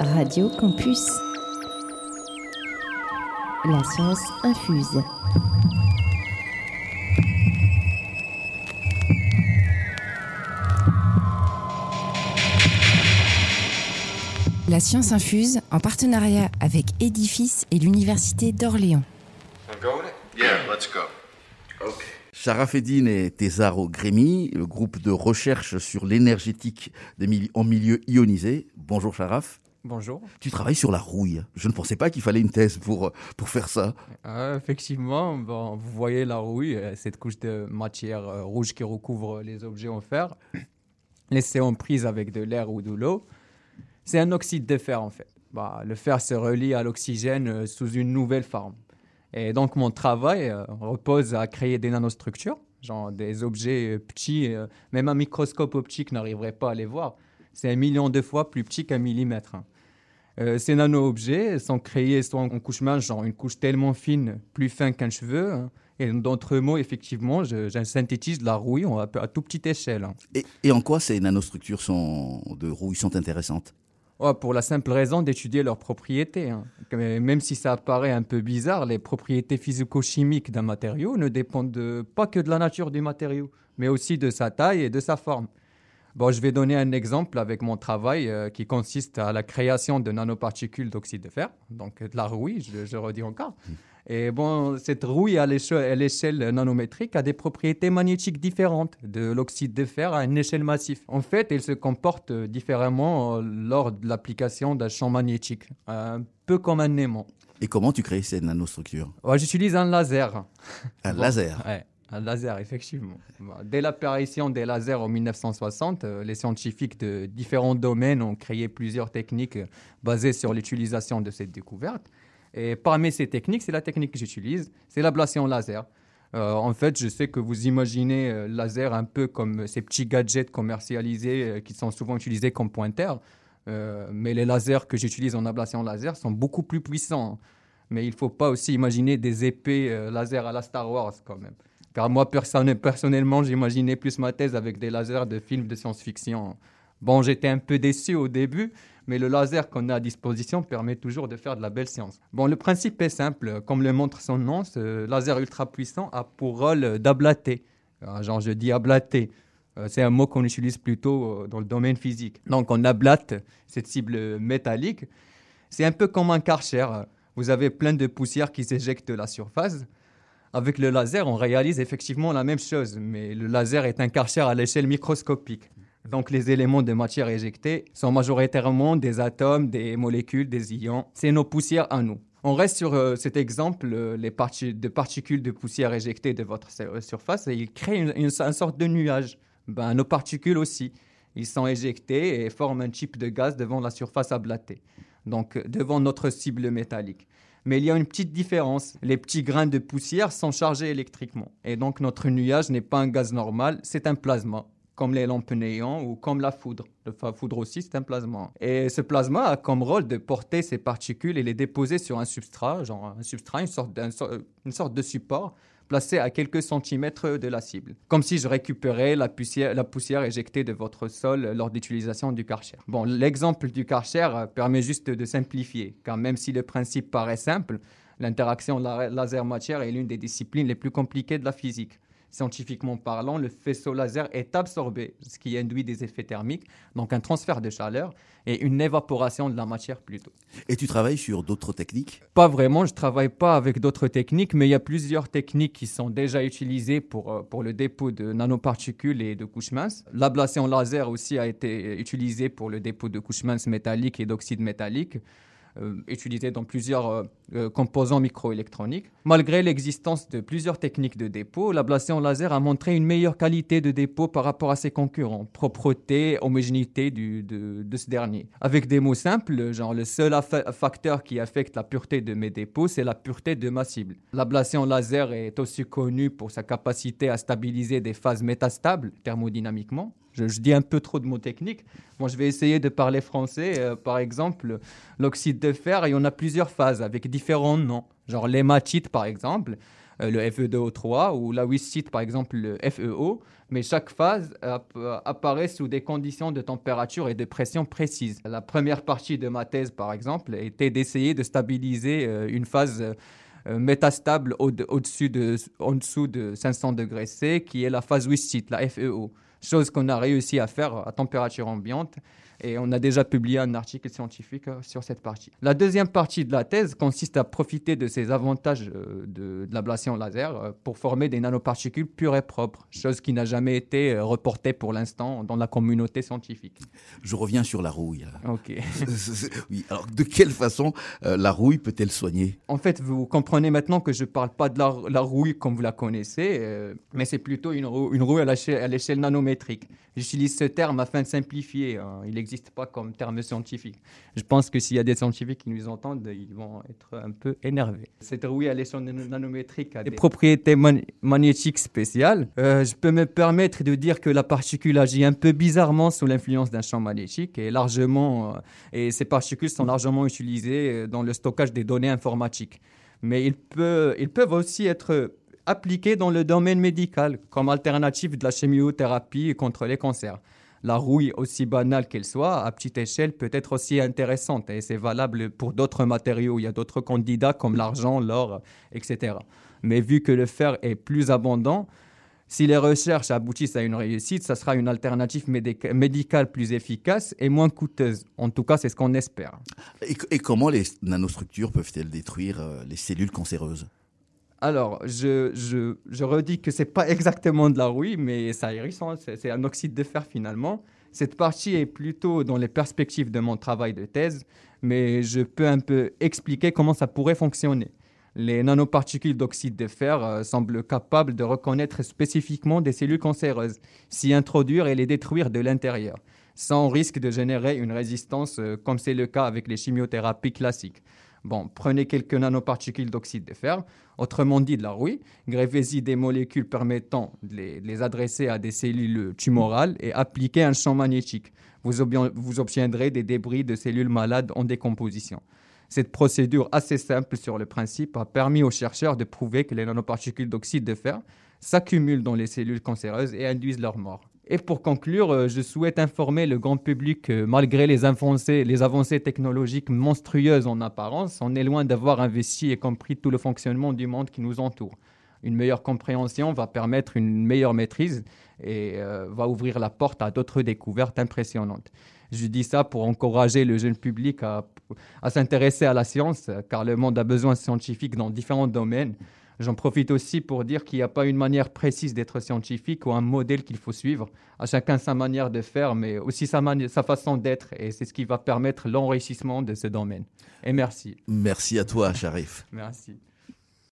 Radio Campus. La science infuse. La science infuse en partenariat avec Edifice et l'Université d'Orléans. Yeah, let's go. Sharafeddin et Tesaro Grémy, le groupe de recherche sur l'énergétique en milieu ionisé. Bonjour Sharaf. Bonjour. Tu travailles sur la rouille. Je ne pensais pas qu'il fallait une thèse pour, pour faire ça. Euh, effectivement, bon, vous voyez la rouille, euh, cette couche de matière euh, rouge qui recouvre les objets en fer, laissée en prise avec de l'air ou de l'eau. C'est un oxyde de fer en fait. Bah, le fer se relie à l'oxygène euh, sous une nouvelle forme. Et donc mon travail euh, repose à créer des nanostructures, genre des objets euh, petits, euh, même un microscope optique n'arriverait pas à les voir. C'est un million de fois plus petit qu'un millimètre. Euh, ces nano-objets sont créés soit en couche mince, genre une couche tellement fine, plus fin qu'un cheveu. hein. Et d'autres mots, effectivement, je, je synthétise de la rouille va- à toute petite échelle. hein. Et, et en quoi ces nanostructures sont, de rouille sont intéressantes? Ouais, pour la simple raison d'étudier leurs propriétés. hein. Même si ça paraît un peu bizarre, les propriétés physico-chimiques d'un matériau ne dépendent de- pas que de la nature du matériau, mais aussi de sa taille et de sa forme. Bon, je vais donner un exemple avec mon travail euh, qui consiste à la création de nanoparticules d'oxyde de fer, donc de la rouille, je, je redis encore. Et bon, cette rouille à l'éche- à l'échelle nanométrique a des propriétés magnétiques différentes de l'oxyde de fer à une échelle massive. En fait, elle se comporte euh, différemment euh, lors de l'application d'un champ magnétique, un peu comme un aimant. Et comment tu crées ces nanostructures? Ouais, J'utilise un laser. Un Bon. laser? Ouais, un laser, effectivement. Dès l'apparition des lasers en 1960, euh, les scientifiques de différents domaines ont créé plusieurs techniques basées sur l'utilisation de cette découverte. Et parmi ces techniques, c'est la technique que j'utilise, c'est l'ablation laser. Euh, en fait, je sais que vous imaginez euh, laser un peu comme ces petits gadgets commercialisés qui sont souvent utilisés comme pointeurs. Mais les lasers que j'utilise en ablation laser sont beaucoup plus puissants. Mais il ne faut pas aussi imaginer des épées laser à la Star Wars quand même. Car moi, personne- personnellement, j'imaginais plus ma thèse avec des lasers de films de science-fiction. Bon, j'étais un peu déçu au début, mais le laser qu'on a à disposition permet toujours de faire de la belle science. Bon, le principe est simple. Comme le montre son nom, ce laser ultra puissant a pour rôle d'ablater. Ah, Genre, je dis ablater. Euh, C'est un mot qu'on utilise plutôt euh, dans le domaine physique. Donc, on ablate cette cible métallique. C'est un peu comme un karcher. Vous avez plein de poussière qui s'éjecte de la surface. Avec le laser, on réalise effectivement la même chose, mais le laser est un karcher à l'échelle microscopique. Donc les éléments de matière éjectés sont majoritairement des atomes, des molécules, des ions. C'est nos poussières à nous. On reste sur euh, cet exemple, euh, les de particules de poussière éjectées de votre sur- surface, et ils créent une, sorte de nuage. Ben, nos particules aussi. Ils sont éjectés et forment un type de gaz devant la surface ablatée, donc euh, devant notre cible métallique. Mais il y a une petite différence. Les petits grains de poussière sont chargés électriquement. Et donc notre nuage n'est pas un gaz normal, c'est un plasma, comme les lampes néons ou comme la foudre. La foudre aussi, c'est un plasma. Et ce plasma a comme rôle de porter ces particules et les déposer sur un substrat, genre un substrat, une sorte, une sorte de support placé à quelques centimètres de la cible. Comme si je récupérais la poussière, la poussière éjectée de votre sol lors d'utilisation du Karcher. Bon, l'exemple du Karcher euh, permet juste de simplifier, car même si le principe paraît simple, l'interaction la- laser-matière est l'une des disciplines les plus compliquées de la physique. Scientifiquement parlant, le faisceau laser est absorbé, ce qui induit des effets thermiques, donc un transfert de chaleur et une évaporation de la matière plutôt. Et tu travailles sur d'autres techniques? Pas vraiment, je travaille pas avec d'autres techniques, mais il y a plusieurs techniques qui sont déjà utilisées pour, euh, pour le dépôt de nanoparticules et de couches minces. L'ablation laser aussi a été utilisée pour le dépôt de couches minces métalliques et d'oxyde métallique, euh, utilisée dans plusieurs euh, euh, composants microélectroniques. Malgré l'existence de plusieurs techniques de dépôt, l'ablation laser a montré une meilleure qualité de dépôt par rapport à ses concurrents, propreté, homogénéité du- de, ce dernier. Avec des mots simples, genre le seul facteur qui affecte la pureté de mes dépôts, c'est la pureté de ma cible. L'ablation laser est aussi connue pour sa capacité à stabiliser des phases métastables thermodynamiquement. Je, dis un peu trop de mots techniques. Bon, je vais essayer de parler français. Euh, par exemple, l'oxyde de fer, il y en a plusieurs phases avec différents noms. Genre l'hématite, par exemple. euh, le FE2O3, ou il cite par exemple le FEO, mais chaque phase apparaît sous des conditions de température et de pression précises. La première partie de ma thèse, par exemple, était d'essayer de stabiliser euh, une phase métastable au-dessus de, en dessous de 500 degrés C, qui est la phase Wissit, la FEO. Chose qu'on a réussi à faire à température ambiante et on a déjà publié un article scientifique euh, sur cette partie. La deuxième partie de la thèse consiste à profiter de ces avantages euh, de, l'ablation laser euh, pour former des nanoparticules pures et propres, chose qui n'a jamais été reportée pour l'instant dans la communauté scientifique. Je reviens sur la rouille. Ok. oui, alors de quelle façon la rouille peut-elle soigner? En fait, vous comprenez maintenant que je ne parle pas de la, rouille comme vous la connaissez, mais c'est plutôt une, une rouille à l'échelle nanométrique. J'utilise ce terme afin de simplifier. Hein. Il n'existe pas comme terme scientifique. Je pense que s'il y a des scientifiques qui nous entendent, ils vont être un peu énervés. Cette rouille à l'échelle nanométrique a des propriétés magnétiques spéciales. Euh, je peux me permettre de dire que la particule agit un peu bizarrement sous l'influence d'un champ magnétique et largement, euh, et ces particules sont largement utilisées euh, dans le stockage des données informatiques. Mais ils, peuvent, ils peuvent aussi être appliquée dans le domaine médical comme alternative de la chimiothérapie contre les cancers. La rouille, aussi banale qu'elle soit, à petite échelle, peut être aussi intéressante et c'est valable pour d'autres matériaux. Il y a d'autres candidats comme l'argent, l'or, etc. Mais vu que le fer est plus abondant, si les recherches aboutissent à une réussite, ça sera une alternative médicale plus efficace et moins coûteuse. En tout cas, c'est ce qu'on espère. Et, comment les nanostructures peuvent-elles détruire euh, les cellules cancéreuses? Alors, je, redis que c'est pas exactement de la rouille, mais ça hérissant, c'est un oxyde de fer finalement. Cette partie est plutôt dans les perspectives de mon travail de thèse, mais je peux un peu expliquer comment ça pourrait fonctionner. Les nanoparticules d'oxyde de fer euh, semblent capables de reconnaître spécifiquement des cellules cancéreuses, s'y introduire et les détruire de l'intérieur, sans risque de générer une résistance euh, comme c'est le cas avec les chimiothérapies classiques. Bon, prenez quelques nanoparticules d'oxyde de fer, autrement dit de la rouille, greffez-y des molécules permettant de les, adresser à des cellules tumorales et appliquez un champ magnétique. Vous, vous obtiendrez des débris de cellules malades en décomposition. Cette procédure assez simple sur le principe a permis aux chercheurs de prouver que les nanoparticules d'oxyde de fer s'accumulent dans les cellules cancéreuses et induisent leur mort. Et pour conclure, euh, je souhaite informer le grand public que malgré les avancées, technologiques monstrueuses en apparence, on est loin d'avoir investi et compris tout le fonctionnement du monde qui nous entoure. Une meilleure compréhension va permettre une meilleure maîtrise et euh, va ouvrir la porte à d'autres découvertes impressionnantes. Je dis ça pour encourager le jeune public à, à s'intéresser à la science, car le monde a besoin de scientifiques dans différents domaines. J'en profite aussi pour dire qu'il n'y a pas une manière précise d'être scientifique ou un modèle qu'il faut suivre. À chacun sa manière de faire, mais aussi sa, sa façon d'être. Et c'est ce qui va permettre l'enrichissement de ce domaine. Et merci. Merci à toi, Sharif. merci.